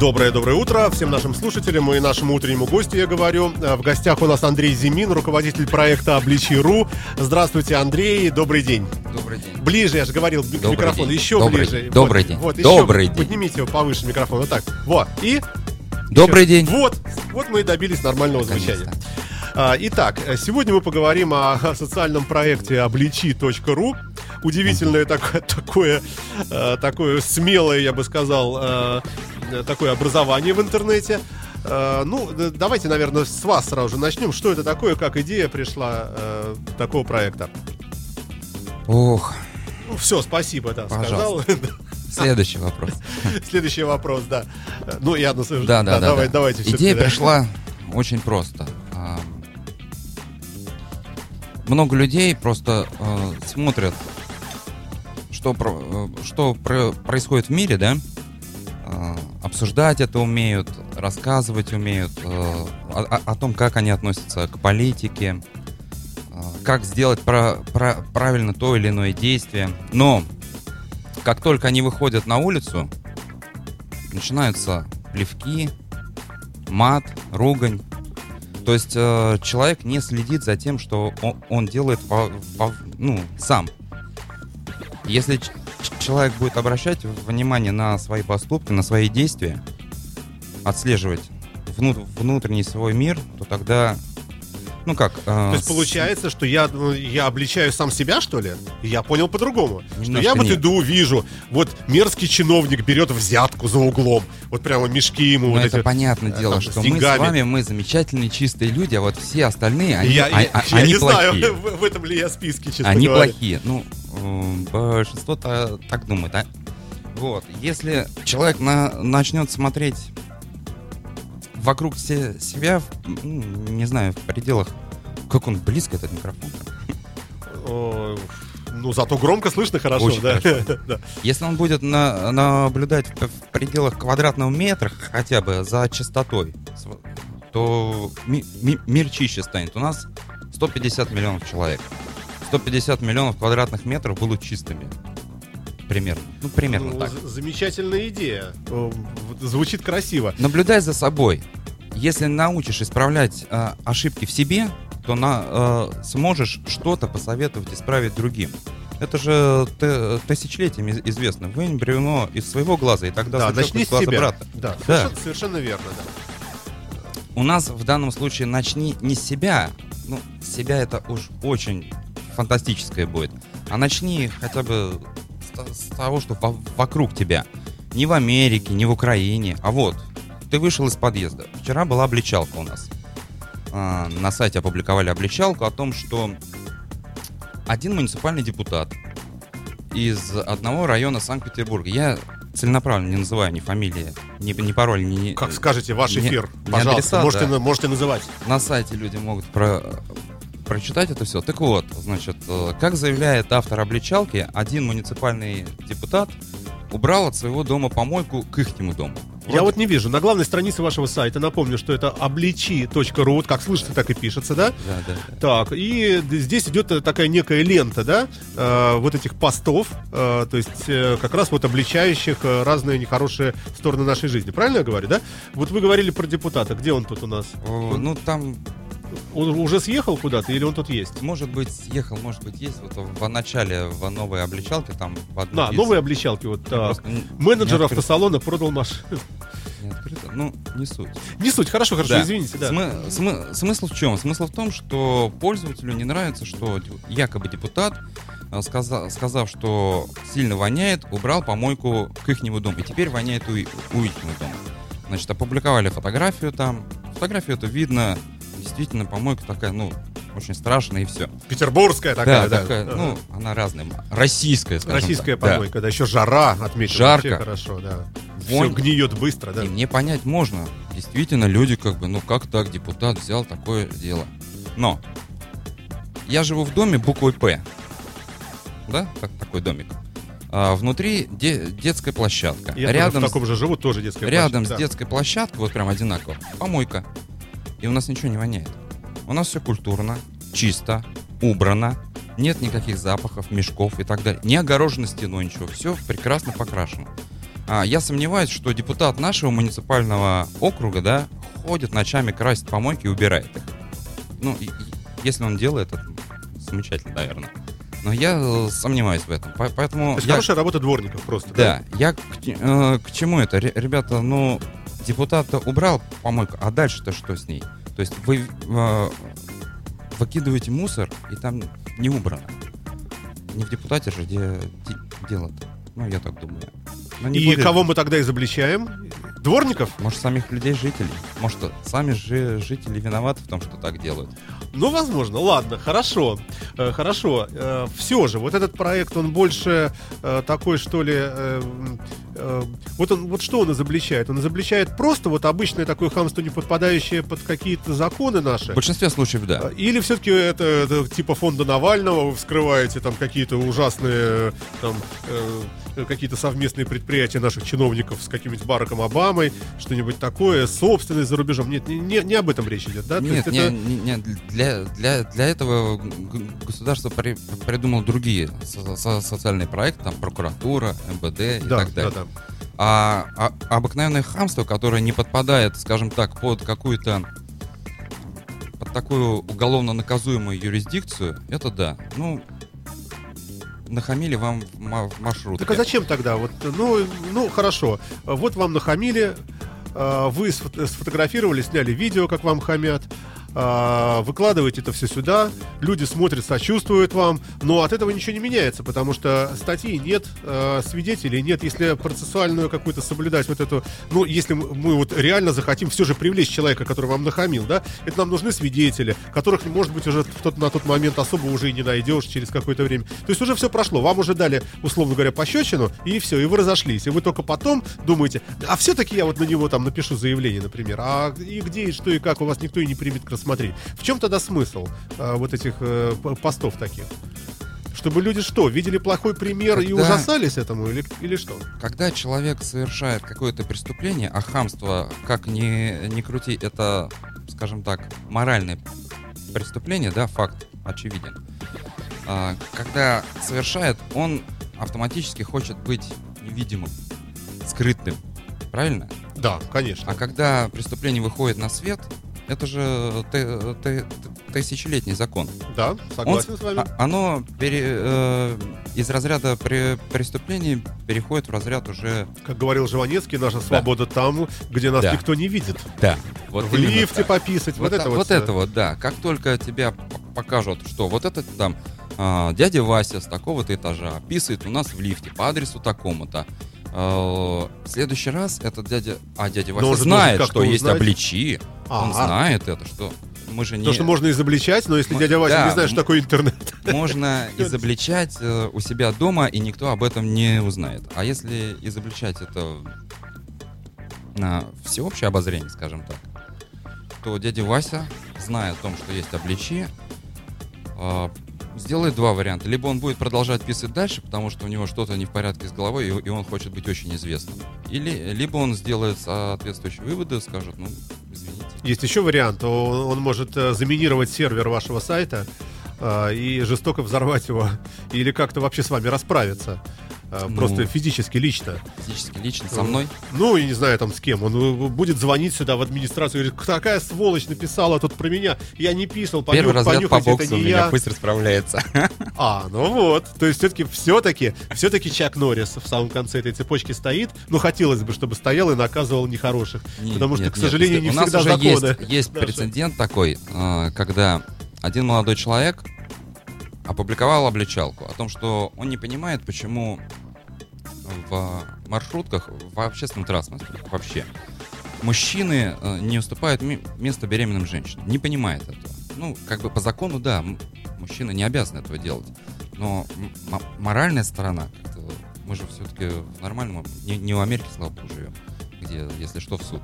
Доброе-доброе утро всем нашим слушателям и нашему утреннему гостю, я говорю. Э, В гостях у нас Андрей Зимин, руководитель проекта «Обличи.ру». Здравствуйте, Андрей, добрый день. Добрый день. Ближе, я же говорил, к Добрый микрофону, день. еще Добрый ближе. Добрый вот, день. Вот, еще Добрый день. Поднимите его повыше микрофон, вот так. Вот, и... Добрый еще. день. Вот, вот мы и добились нормального звучания. А, Итак, э, сегодня мы поговорим о социальном проекте обличи.ру. Удивительное такое, такое, э, такое смелое, я бы сказал, такое образование в интернете. Э, Ну, д- давайте, наверное, с вас сразу же начнем. Что это такое, как идея пришла э, такого проекта? Ох, Ну, все, спасибо, да, сказал. Следующий вопрос. Следующий вопрос, да. Э, Ну, я на самом- Да, да, да. давай- да. Давайте Идея пришла очень просто. А, Много людей просто э, смотрят, что, э, что про- происходит в мире, да? Обсуждать это умеют, рассказывать умеют, э, о, о- том, как они относятся к политике, э, как сделать про- про- правильно то или иное действие. Но как только они выходят на улицу, начинаются плевки, мат, ругань. То есть э, человек не следит за тем, что он, он делает во- во- ну, сам. Если человек будет обращать внимание на свои поступки, на свои действия, отслеживать вну- внутренний свой мир, то тогда, ну как... э, То есть получается, что я, ну, я обличаю сам себя, что ли? Я понял по-другому. Что я вот нет. иду, вижу, вот мерзкий чиновник берет взятку за углом. Вот прямо мешки ему Ну, вот это эти. понятное э, дело, там, что мы с вами, мы замечательные, чистые люди, а вот все остальные, они, я, а- я- а- я они не плохие. знаю, в, в этом ли я списке, честно Они говоря. плохие. Ну, большинство та- так думает, а? Вот. Если человек на- начнет смотреть вокруг се- себя, не знаю, в пределах... Как он близко этот микрофон? О, ну, зато громко слышно хорошо, Очень да. хорошо. Да. Если он будет на- наблюдать в, пределах квадратного метра хотя бы за частотой, то ми- ми- мир чище станет. У нас 150 миллионов человек. 150 миллионов квадратных метров будут чистыми. Примерно. Ну, примерно Ну, так. замечательная идея. Вот Звучит красиво. Наблюдай за собой. Если научишь исправлять э, ошибки в себе, то на, э, сможешь что-то посоветовать исправить другим. Это же т- тысячелетиями из- известно. Вынь бревно из своего глаза, и тогда Да, сучок из с глаза себя. брата. Да, Да. Совершенно, совершенно верно, да. У нас в данном случае начни не с себя, ну, себя это уж очень фантастическое будет, а начни хотя бы с, с того, что во- вокруг тебя. Не в Америке, не в Украине, а вот. Ты вышел из подъезда. Вчера была обличалка у нас. А, на сайте опубликовали обличалку о том, что один муниципальный депутат из одного района Санкт-Петербурга. Я целенаправленно не называю ни фамилии, ни, ни пароль, ни... Как скажете, ваш эфир, не пожалуйста, адреса, можете, да. можете называть. На сайте люди могут про- прочитать это все. Так вот, значит, э, как заявляет автор обличалки, один муниципальный депутат убрал от своего дома помойку к ихнему дому. Я вот не вижу. На главной странице вашего сайта, напомню, что это обличи.ру, как слышится, так и пишется, да? Да, да. Так, и здесь идет э, такая некая лента, да, э, вот этих постов, э, то есть э, как раз вот обличающих э, разные нехорошие стороны нашей жизни. Правильно я говорю, да? Вот вы говорили про депутата. Где он тут у нас? О, Ну, там, Он уже съехал куда-то или он тут есть? может быть, ехал, может быть, есть. Вот в начале, в новой обличалке, там в одной На, из- новые обличалки. Вот н- Менеджер не автосалона продал машину. не открыто. Ну, не суть. Не суть, хорошо, хорошо, Да. извините, да. Смы- смы- смысл в чем? Смысл в том, что пользователю не нравится, что якобы депутат, э, сказа- сказав, что сильно воняет, убрал помойку к ихнему дому. И теперь воняет у, у ихнего дома. Значит, опубликовали фотографию там. Фотографию это видно. Действительно, помойка такая, ну, очень страшная и все. Петербургская такая, да. такая, Ага. ну, она разная. Российская, скажем Российская так. Да. помойка, да. еще жара отметила. Жарко. Вообще хорошо, да. Вонь. Все гниет быстро, да. И мне понять можно. Действительно, люди как бы, ну как так депутат взял такое дело. Но я живу в доме буквой П. Да? Так, такой домик. А, внутри де- детская площадка. Я рядом в с- таком же живу, тоже детская Рядом площадка, с да. детской площадкой, вот прям одинаково, помойка. И у нас ничего не воняет. У нас все культурно, чисто, убрано. Нет никаких запахов, мешков и так далее. Не огорожено стеной ничего. Все прекрасно покрашено. А, я сомневаюсь, что депутат нашего муниципального округа, да, ходит ночами красит помойки и убирает их. Ну, и- и если он делает, это замечательно, наверное. Но я э, сомневаюсь в этом. По- Поэтому То есть я- хорошая работа дворников просто. да, я к, э, к чему это? Ре- Ребята, ну, депутат убрал помойку, а дальше-то что с ней? То есть вы э, выкидываете мусор, и там не убрано. Не в депутате же де- де- дело-то. Ну, я так думаю. Не И будет. кого мы тогда изобличаем? Дворников? Может, самих людей, жителей. Может, сами же жители виноваты в том, что так делают. Ну, возможно. Ладно, хорошо. Э, хорошо. все же, вот этот проект, он больше э, такой, что ли... э, э, вот, он, вот что он изобличает? Он изобличает просто вот обычное такое хамство, не подпадающее под какие-то законы наши? В большинстве случаев, да. Или все-таки это, это типа фонда Навального, вы вскрываете там какие-то ужасные там э, какие-то совместные предприятия наших чиновников с каким-нибудь Бараком Обамой, что-нибудь такое, собственность за рубежом. Нет, не, не, не об этом речь идет, да? Нет, не, это- не- не, для, для, для этого государство при- придумало другие со- со- социальные проекты, там прокуратура, МВД и да, так далее. да, да. А, а обыкновенное хамство, которое не подпадает, скажем так, под какую-то под такую уголовно наказуемую юрисдикцию, это да. Ну, нахамили вам в, ма- в маршрутке. Так а зачем тогда? Вот, ну, ну, хорошо. Вот вам нахамили, э, вы сфо- сфотографировали, сняли видео, как вам хамят, выкладываете это все сюда, люди смотрят, сочувствуют вам, но от этого ничего не меняется, потому что статьи нет, э, свидетелей нет. Если процессуальную какую-то соблюдать вот эту, ну, если мы вот реально захотим все же привлечь человека, который вам нахамил, да, это нам нужны свидетели, которых, может быть, уже в тот, на тот момент особо уже и не найдешь через какое-то время. То есть уже все прошло, вам уже дали, условно говоря, пощечину, и все, и вы разошлись. И вы только потом думаете, а все-таки я вот на него там напишу заявление, например, а и где, и что, и как, у вас никто и не примет к рассмотрению. В чем тогда смысл э, вот этих э, постов таких? Чтобы люди что, видели плохой пример и Когда- ужасались этому, или, или что? Когда человек совершает какое-то преступление, а хамство, как ни, ни крути, это, скажем так, моральное преступление, да, факт очевиден. А, когда совершает, он автоматически хочет быть невидимым, скрытным. Правильно? Да, конечно. А когда преступление выходит на свет, это же т- т- тысячелетний закон. Да, Он- согласен с вами. а- оно пере- э, из разряда пре- преступлений переходит в разряд уже... Как говорил Жванецкий, наша свобода там, где нас Да. никто не видит. Да. Вот в лифте так. пописать, вот, Вот, это та- вот. вот всё. это вот, да. Как только тебя покажут, что вот этот там а, дядя Вася с такого-то этажа писает у нас в лифте по адресу такому-то. А, в следующий раз этот дядя... А дядя Вася знает, что есть обличи. Он знает это, что мы же не... То, что можно изобличать, но если Мы- дядя Вася да, не знает, что такое интернет. Можно изобличать э, у себя дома, и никто об этом не узнает. А если изобличать это на всеобщее обозрение, скажем так, то дядя Вася, зная о том, что есть обличи, э, сделает два варианта. Либо он будет продолжать писать дальше, потому что у него что-то не в порядке с головой, и, он хочет быть очень известным. Или, либо он сделает соответствующие выводы, скажет, ну, извините. Есть еще вариант. Он, он может э, заминировать сервер вашего сайта э, и жестоко взорвать его. Или как-то вообще с вами расправиться. Э, Ну. Просто физически, лично. Физически, лично со мной. Ну, я не знаю там с кем. Он э, будет звонить сюда в администрацию и говорит, такая сволочь написала тут про меня. Я не писал, Первый понюх- разряд по понюхайте, это боксу у меня я. пусть расправляется. А, ну вот. То есть все-таки, все-таки, все-таки Чак Норрис в самом конце этой цепочки стоит. Ну, хотелось бы, чтобы стоял и наказывал нехороших. Нет, потому что, нет, к нет, сожалению, не у нас всегда уже законы. есть, есть прецедент такой, а, когда один молодой человек опубликовал обличалку о том, что он не понимает, почему в маршрутках, в общественном транспорте вообще мужчины э, не уступают место беременным женщинам. Не понимает этого. Ну, как бы по закону, да, мужчина не обязан этого делать. Но моральная сторона, мы же все-таки в нормальном, не, не в Америке, слава богу, живем, где, если что, в суд.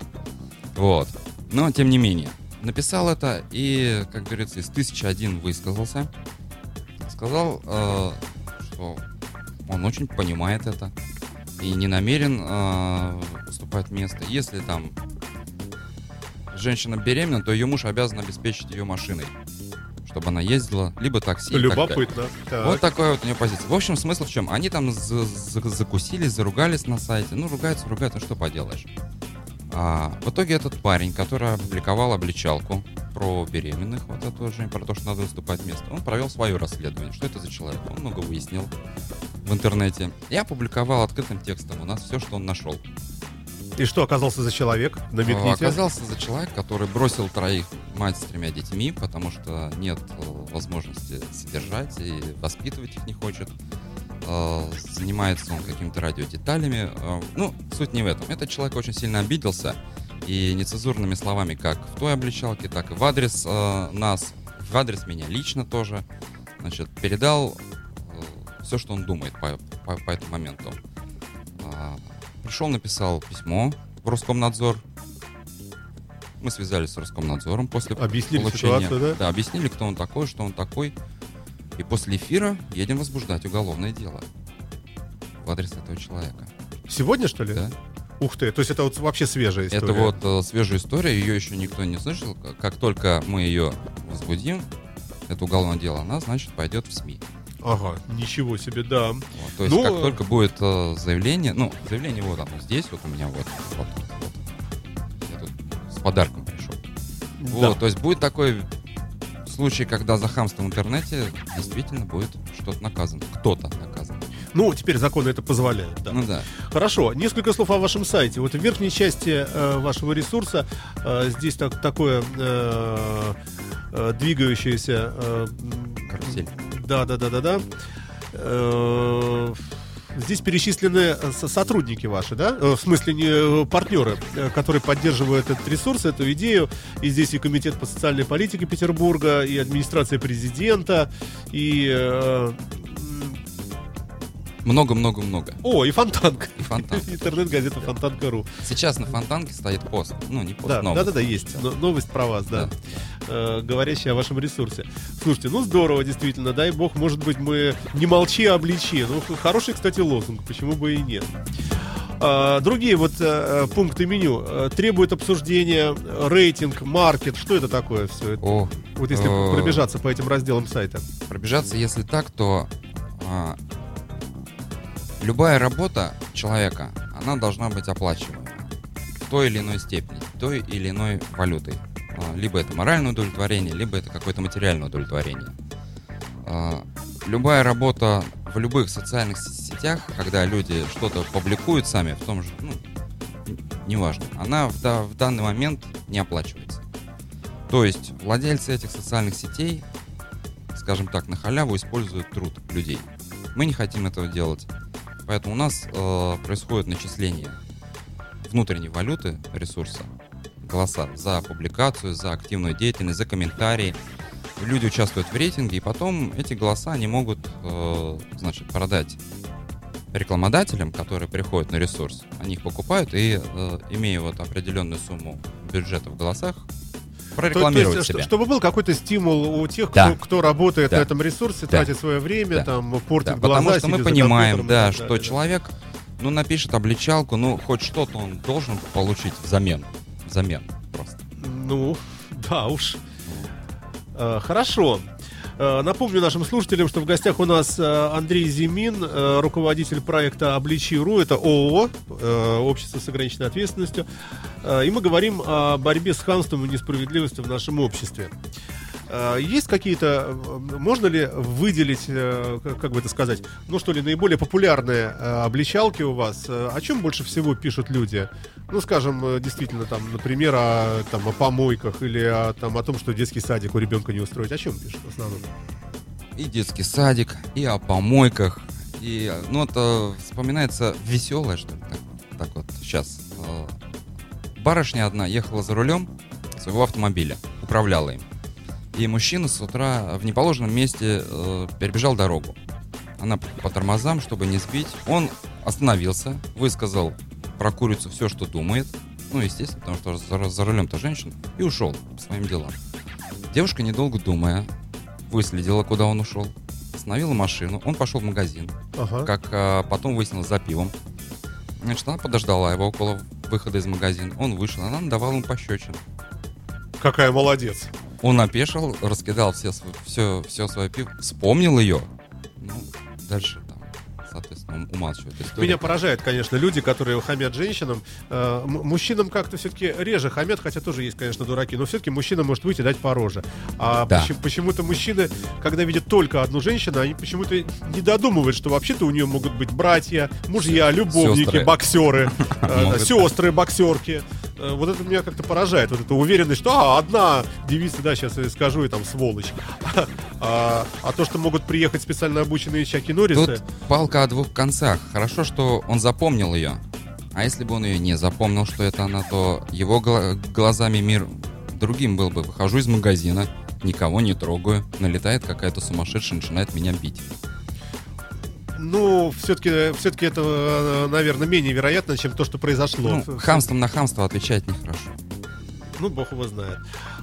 Вот. Но, тем не менее, написал это и, как говорится, из тысячи один высказался. Сказал, э, что он очень понимает это и не намерен э, место. Если там женщина беременна, то ее муж обязан обеспечить ее машиной, чтобы она ездила, либо такси. и так. Любопытно. Так. Вот такая вот у нее позиция. В общем, смысл в чем? Они там за- за- закусились, заругались на сайте. Ну, ругаются, ругаются, ну что поделаешь. А, в итоге этот парень, который опубликовал обличалку про беременных, вот эту Жень, про то, что надо выступать место, он провел свое расследование. Что это за человек? Он много выяснил в интернете. И опубликовал открытым текстом у нас все, что он нашел. И что оказался за человек? Намекните. А, Оказался за человек, который бросил троих мать с тремя детьми, потому что нет э, возможности содержать и воспитывать их не хочет. Э, Занимается он какими-то радиодеталями. Э, Ну, суть не в этом. Этот человек очень сильно обиделся и нецензурными словами как в той обличалке, так и в адрес нас, в адрес меня лично тоже, значит, передал все, что он думает по, по- по этому моменту. А, Пришел, написал письмо в Роскомнадзор. Мы связались с Роскомнадзором после Объяснили получения. ситуацию, да? объяснили, кто он такой, что он такой. И после эфира едем возбуждать уголовное дело в адрес этого человека. Сегодня, что ли? Да? Ух ты, то есть это вот вообще свежая история. Это вот э, свежая история, ее еще никто не слышал. Как только мы ее возбудим, это уголовное дело, она, значит, пойдет в СМИ. Ага, ничего себе, да. Вот, то есть, Ну, как э, только будет э, заявление, ну, заявление вот оно здесь, вот у меня вот, вот, вот. Я тут с подарком пришел. Вот, то есть будет такой случай, когда за хамство в интернете действительно будет что-то наказано. Кто-то наказан. Ну, теперь законы это позволяют, да. Ну да. Хорошо, несколько слов о вашем сайте. Вот в верхней части э, вашего ресурса э, здесь так, такое э, э, двигающееся... э, Карусель. Да, да, да, да, да. Здесь перечислены со- сотрудники ваши, да? Э, В смысле, не э, партнеры, э, которые поддерживают этот ресурс, эту идею. И здесь и Комитет по социальной политике Петербурга, и администрация президента, и... Много-много-много. О, и Фонтанка. И Фонтанка. Интернет-газета Фонтанка.ру. Сейчас на фонтанке стоит пост. Ну, не пост, Да, новость. да, да, да, есть. Но- новость про вас, да. Да. Э, говорящая о вашем ресурсе. Слушайте, ну здорово, действительно. Дай бог, может быть, мы не молчи, а обличи. Ну, хороший, кстати, лозунг, почему бы и нет. А, другие вот э, э, пункты меню э, требуют обсуждения рейтинг, маркет. Что это такое все? О, Вот если э, пробежаться по этим разделам сайта. пробежаться, если так, то а, любая работа человека, она должна быть оплачиваема в той или иной степени, той или иной валютой. А, Либо это моральное удовлетворение, либо это какое-то материальное удовлетворение. А, Любая работа в любых социальных сетях, когда люди что-то публикуют сами, в том же, ну, неважно, она в, да- в данный момент не оплачивается. То есть владельцы этих социальных сетей скажем так, на халяву используют труд людей. Мы не хотим этого делать. Поэтому у нас э, происходит начисление внутренней валюты ресурса, голоса за публикацию, за активную деятельность, за комментарии. Люди участвуют в рейтинге, и потом эти голоса они могут, э, значит, продать рекламодателям, которые приходят на ресурс. Они их покупают и, э, имея вот определенную сумму бюджета в голосах, прорекламировать то есть, себя. ш- чтобы был какой-то стимул у тех, Да. кто, кто работает Да. на этом ресурсе, Да. тратит свое время, Да. там, портит Да, глаза, потому что мы понимаем, да, что да. человек, ну, напишет обличалку, ну, хоть что-то он должен получить взамен. Взамен просто. Ну, да уж. Э, Хорошо. Э, Напомню нашим слушателям, что в гостях у нас э, Андрей Зимин, э, руководитель проекта «Обличи.ру». Это ООО, Общество с ограниченной ответственностью. И мы говорим о борьбе с хамством и несправедливостью в нашем обществе. Э, Есть какие-то, э, можно ли выделить, э, как бы это сказать, ну что ли, наиболее популярные обличалки у вас? О чем больше всего пишут люди? Ну, скажем, действительно, там, например, о, там, о помойках или о, там, о том, что детский садик у ребенка не устроить. О чем пишут в основном? И детский садик, и о помойках. И, ну, это вспоминается веселое, что ли, так, так вот, сейчас. Барышня одна ехала за рулем своего автомобиля, управляла им. И мужчина с утра в неположенном месте э, перебежал дорогу. Она по тормозам, чтобы не сбить. Он остановился, высказал про курицу все, что думает. Ну, естественно, потому что за, за рулем-то женщина. И ушел по своим делам. Девушка, недолго думая, выследила, куда он ушел. остановила машину, он пошел в магазин, Ага. как а, потом выяснилось за пивом. Значит, она подождала его около выхода из магазина. Он вышел, она надавала ему пощечин. Какая молодец. Он опешил, раскидал все, все, все свое пиво, вспомнил ее. Ну, дальше там, соответственно, умалчивает историю. Меня поражает, конечно, люди, которые хамят женщинам. Э, мужчинам как-то все-таки реже хамят, хотя тоже есть, конечно, дураки, но все-таки мужчина может выйти и дать по роже. А Да. почему- почему-то мужчины, когда видят только одну женщину, они почему-то не додумывают, что вообще-то у нее могут быть братья, мужья, любовники, Сестры. боксеры, Могут. сестры, боксерки. Э, Вот это меня как-то поражает, вот эта уверенность, что а, одна девица, да, сейчас я скажу, и там сволочь. А, а то, что могут приехать специально обученные Чаки Норрисы, Тут палка о двух концах. Хорошо, что он запомнил ее. А если бы он ее не запомнил, что это она, то его гла- глазами мир другим был бы. Выхожу из магазина, никого не трогаю, налетает какая-то сумасшедшая, начинает меня бить. Ну, все-таки все-таки это, э, наверное, менее вероятно, чем то, что произошло. Ну, хамством на хамство отвечать нехорошо. Ну, бог его знает.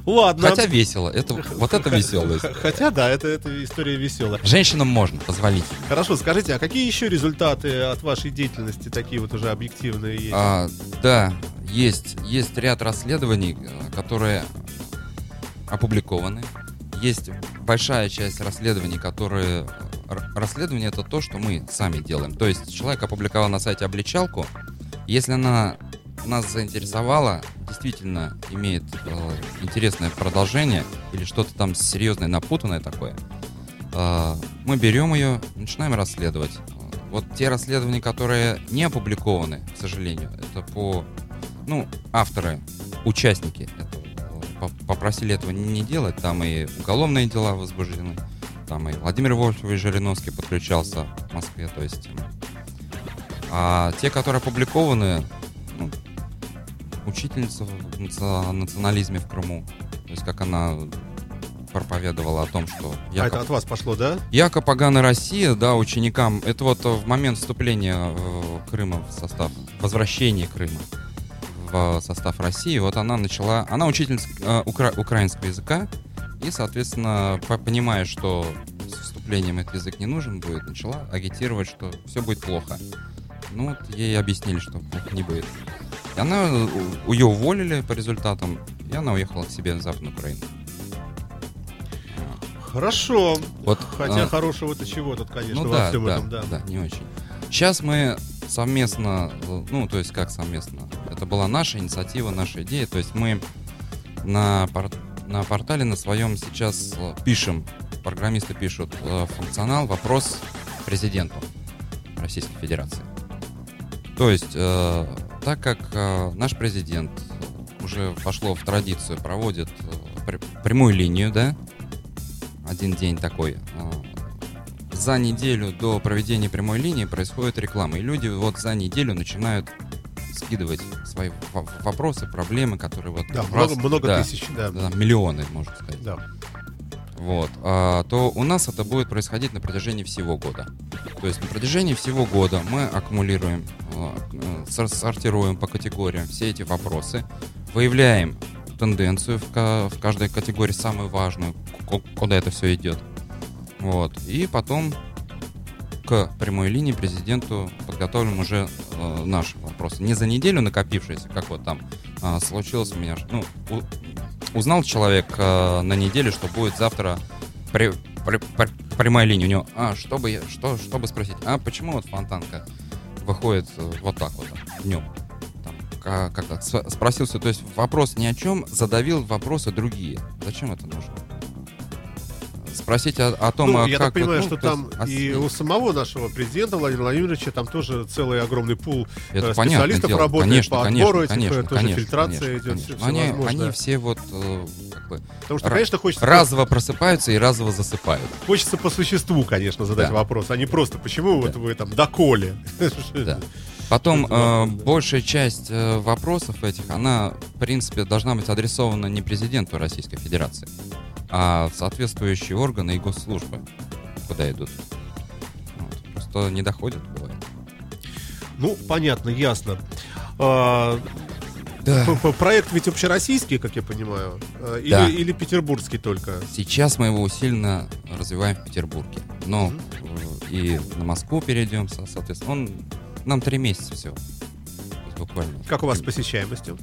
Ладно. Хотя весело. Это, вот это веселость. Х- Хотя, да, это, это история веселая. Женщинам можно, позволить. Хорошо, скажите, а какие еще результаты от вашей деятельности такие вот уже объективные есть? А, да, есть, есть ряд расследований, э, которые опубликованы. Есть большая часть расследований, которые... Расследование — это то, что мы сами делаем. То есть человек опубликовал на сайте обличалку. Если она нас заинтересовала, действительно имеет э, интересное продолжение или что-то там серьезное, напутанное такое, э, мы берем ее, начинаем расследовать. Вот те расследования, которые не опубликованы, к сожалению, это по, ну, авторы, участники этого, по- попросили этого не делать. Там и уголовные дела возбуждены, там и Владимир Вольфович Жириновский подключался в Москве, то есть. м, А те, которые опубликованы, ну, учительница в наци- национализме в Крыму, то есть как она проповедовала о том, что а якобы- это от вас пошло, да? Яко Погана Россия, да, ученикам, это вот в момент вступления э, Крыма в состав, возвращения Крыма в состав России, вот она начала, она учительница э, укра- украинского языка, и, соответственно, по- понимая, что с вступлением этот язык не нужен будет, начала агитировать, что все будет плохо. Ну, вот ей объяснили, что плохо не будет. И она, ее уволили по результатам, и она уехала к себе в Западную Украину. Хорошо. Вот, Хотя а, хорошего-то чего тут, конечно, Ну во да, всем да, этом, да. да, не очень. Сейчас мы совместно, э, ну, то есть как совместно, это была наша инициатива, наша идея, то есть мы на, на портале на своем сейчас э, пишем, программисты пишут э, функционал «Вопрос президенту Российской Федерации». То есть, э, так как наш президент уже вошло в традицию, проводит пр- прямую линию, да, один день такой, за неделю до проведения прямой линии происходит реклама. И люди вот за неделю начинают скидывать свои вопросы, проблемы, которые вот... Да, раз- много, много да, тысяч, да. да, миллионы, можно сказать. Да. Вот. А, то у нас это будет происходить на протяжении всего года. То есть на протяжении всего года мы аккумулируем, э, сор- сортируем по категориям все эти вопросы, выявляем тенденцию в, ка- в каждой категории, самую важную, ку- куда это все идет. Вот. И потом к прямой линии президенту подготовим уже э, наши вопросы. Не за неделю накопившиеся, как вот там а, случилось у меня. Ну, у- узнал человек э, на неделе, что будет завтра при- при- при- прямая линия у него. А, чтобы, что, чтобы спросить, а почему вот фонтанка выходит э, вот так вот днем? Там, ка- как так? С- Спросился, то есть вопрос ни о чем, задавил вопросы другие. Зачем это нужно? Спросить о, о том, Ну, а я как так понимаю, вот, ну, что там а и у самого нашего президента Владимира Владимировича там тоже целый огромный пул Это э, специалистов дело. работает конечно, по конечно, отбору этих, конечно, э, тоже конечно, фильтрация конечно, идет, конечно. всё они, они все вот э, как бы Потому что, конечно, хочется, разово просыпаются и разово засыпают. хочется по существу, конечно, задать Да. вопрос, а не просто почему вот вы там доколе. Да. Потом э, да. большая часть э, вопросов этих, она, в принципе, должна быть адресована не президенту Российской Федерации, а соответствующие органы и госслужбы, куда идут. Вот. Просто не доходит, бывает. Ну, понятно, ясно. А, Да. Проект ведь общероссийский, как я понимаю, э, или, Да. или петербургский только. Сейчас мы его усиленно развиваем в Петербурге. Но э, и на Москву перейдем, со- соответственно. Он нам три месяца всего. Буквально. Как у вас с посещаемостью?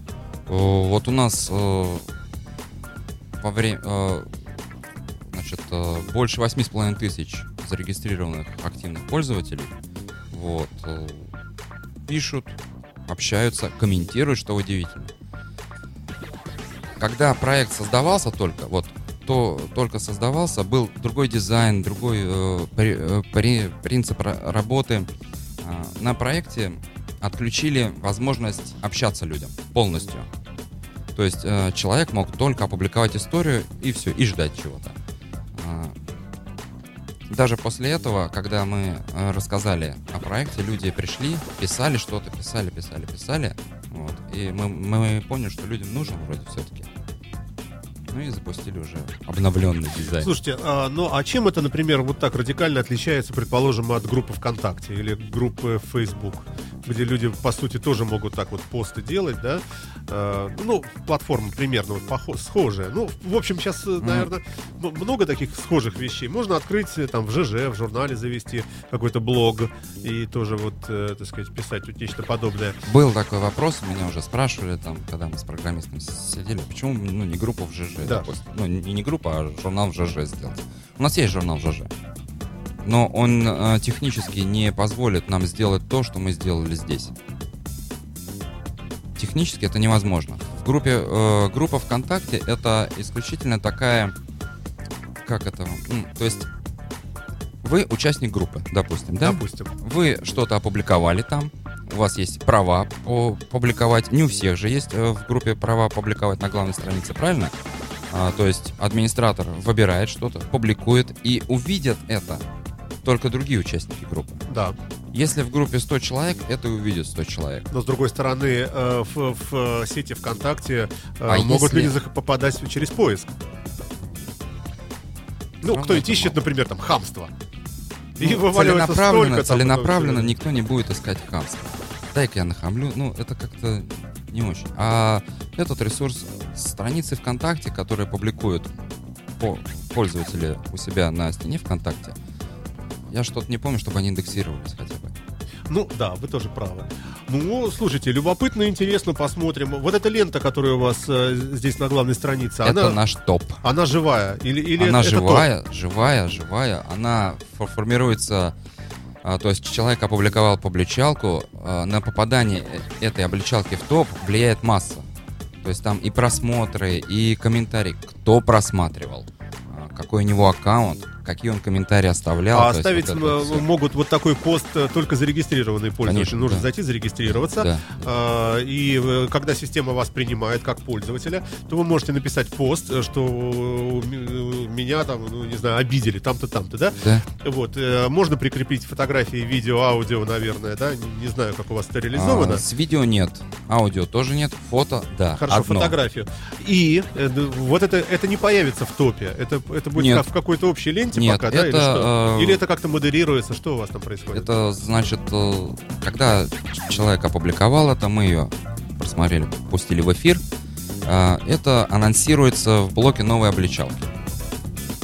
Вот у нас э, во время, значит, э, больше восьми с половиной тысяч зарегистрированных активных пользователей. Вот. э, Пишут, общаются, комментируют, что удивительно. Когда проект создавался только, вот, то только создавался, был другой дизайн, другой э, при- э, при- принцип ра- работы. А, на проекте отключили возможность общаться людям полностью. То есть э, человек мог только опубликовать историю и все, и ждать чего-то. А, Даже после этого, когда мы э, рассказали о проекте, люди пришли, писали что-то, писали, писали, писали. Вот, и мы, мы поняли, что людям нужен вроде все-таки. Ну и запустили уже обновленный дизайн. Слушайте, а, ну а чем это, например, вот так радикально отличается, предположим, от группы ВКонтакте или группы Facebook, где люди, по сути, тоже могут так вот посты делать, да? А, ну, платформа примерно вот похо- схожая. Ну, в общем, сейчас, наверное, много таких схожих вещей. Можно открыть э, там в ЖЖ, в журнале завести какой-то блог и тоже вот, э, так сказать, писать тут нечто подобное. Был такой вопрос, меня уже спрашивали, там, когда мы с программистом сидели, почему ну, не группу в ЖЖ, Да. допустим. Ну, не, не группа, а журнал в ЖЖ сделать. У нас есть журнал в ЖЖ. Но он э, технически не позволит нам сделать то, что мы сделали здесь. Технически это невозможно. В группе, э, группа ВКонтакте это исключительно такая, как это, то есть вы участник группы, допустим, да? Допустим. Вы что-то опубликовали там, у вас есть права о- публиковать. Не у всех же есть э, в группе права публиковать на главной странице, правильно? А, то есть администратор выбирает что-то, публикует, и увидят это только другие участники группы. Да. Если в группе 100 человек, это увидит 100 человек. Но с другой стороны, э, в, в, э, сети ВКонтакте э, А могут если- люди попадать через поиск. Ну, равно кто-нибудь ищет, например, там хамство. И Ну, вываливается целенаправленно, столько там целенаправленно потом- никто не будет искать хамство. Дай-ка я нахамлю. Ну, это как-то не очень. А этот ресурс страницы ВКонтакте, которые публикуют по пользователи у себя на стене ВКонтакте, я что-то не помню, чтобы они индексировались хотя бы. Ну, да, вы тоже правы. Ну, слушайте, любопытно, интересно, посмотрим. Вот эта лента, которая у вас э, здесь на главной странице, это она, наш топ. она живая? Или, или она это, это топ? живая, живая, живая. Она фо- формируется, а, то есть человек опубликовал публичалку, а, на попадание э- этой обличалки в топ влияет масса. То есть там и просмотры, и комментарии, кто просматривал, а, какой у него аккаунт, какие он комментарии оставлял. А то есть оставить вот вот могут вот такой пост э, только зарегистрированные пользователи. Конечно, Нужно да. зайти, зарегистрироваться. Да. А, И э, когда система вас принимает как пользователя, то вы можете написать пост, э, что меня там, ну, не знаю, обидели там-то, там-то, да? Да. Вот. Можно прикрепить фотографии, видео, аудио, наверное, да? Не, не знаю, как у вас это реализовано. А, с видео нет, аудио тоже нет, фото, да. Хорошо, одно. фотографию. И э, вот это, это не появится в топе. Это, это будет Нет. как в какой-то общей ленте Нет, пока, да? Или, это, что? э, Или это как-то модерируется? Что у вас там происходит? Это значит, э, когда человек опубликовал это, мы ее просмотрели, пустили в эфир. э, Это анонсируется в блоке новой обличалки.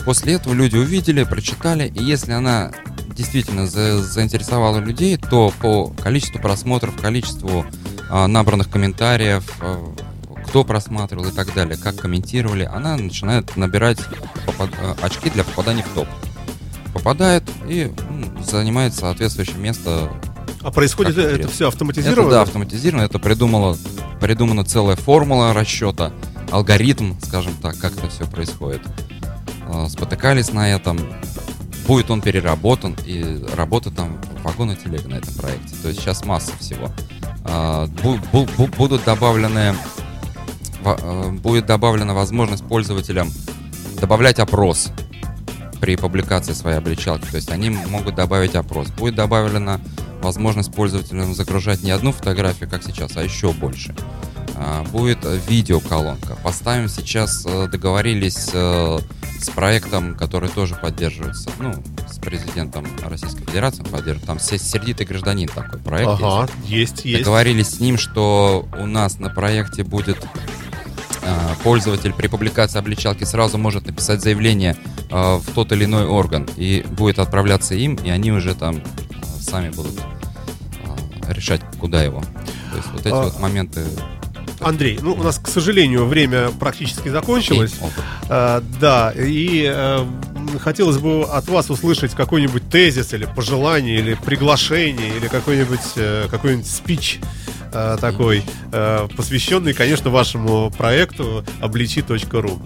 После этого люди увидели, прочитали, и если она действительно за- заинтересовала людей, то по количеству просмотров, количеству э, набранных комментариев, кто просматривал и так далее, как комментировали, она начинает набирать э, очки для попадания в топ. Попадает и занимает соответствующее место. А происходит это интересно. все Это автоматизировано? да, автоматизировано, это придумала, придумана целая формула расчета, алгоритм, скажем так, как это все происходит. Э, Спотыкались на этом, будет он переработан, и работа там вагон и телега на этом проекте. То есть сейчас масса всего. А, бу- бу- бу- Будут добавлены будет добавлена возможность пользователям добавлять опрос при публикации своей обличалки. То есть они могут добавить опрос. Будет добавлена возможность пользователям загружать не одну фотографию, как сейчас, а еще больше. А, Будет видеоколонка. Поставим сейчас, э, договорились э, с проектом, который тоже поддерживается, ну, с президентом Российской Федерации поддерживает. Там се- сердитый гражданин такой проект есть. Ага, есть, есть. Договорились с ним, что у нас на проекте будет пользователь при публикации обличалки сразу может написать заявление а, в тот или иной орган и будет отправляться им, и они уже там а, сами будут а, решать, куда его. То есть вот эти А, вот моменты. Андрей, ну у нас, к сожалению, время практически закончилось. А, да, и э, хотелось бы от вас услышать какой-нибудь тезис или пожелание, или приглашение, или какой-нибудь э, какой-нибудь спич э, такой, э, посвященный, конечно, вашему проекту обличи.ру.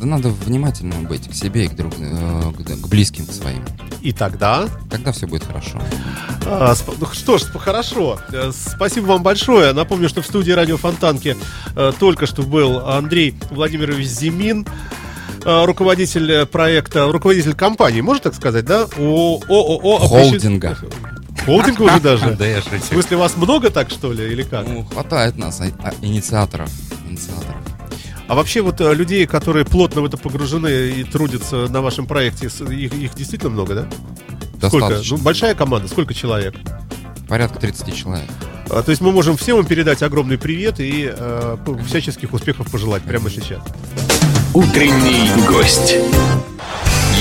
Да надо внимательным быть к себе и к, друг, э, к, близким своим. И тогда Тогда все будет хорошо. А, сп- ну что ж, хорошо. Э, Спасибо вам большое. Напомню, что в студии радио Фонтанки э, только что был Андрей Владимирович Зимин, э, руководитель э, проекта, руководитель компании, можно так сказать, да? ООО «Обличи- Холдинга. Холдинга уже даже? Да, я В шучу. смысле, вас много так, что ли, или как? Ну, хватает нас, а- а, инициаторов. Инициаторов. А вообще вот э, людей, которые плотно в это погружены и трудятся на вашем проекте, их, их действительно много, да? Сколько? Достаточно. Ну, большая команда, сколько человек? Порядка 30 человек. А, То есть мы можем всем им передать огромный привет и э, всяческих успехов пожелать прямо сейчас. Утренний гость.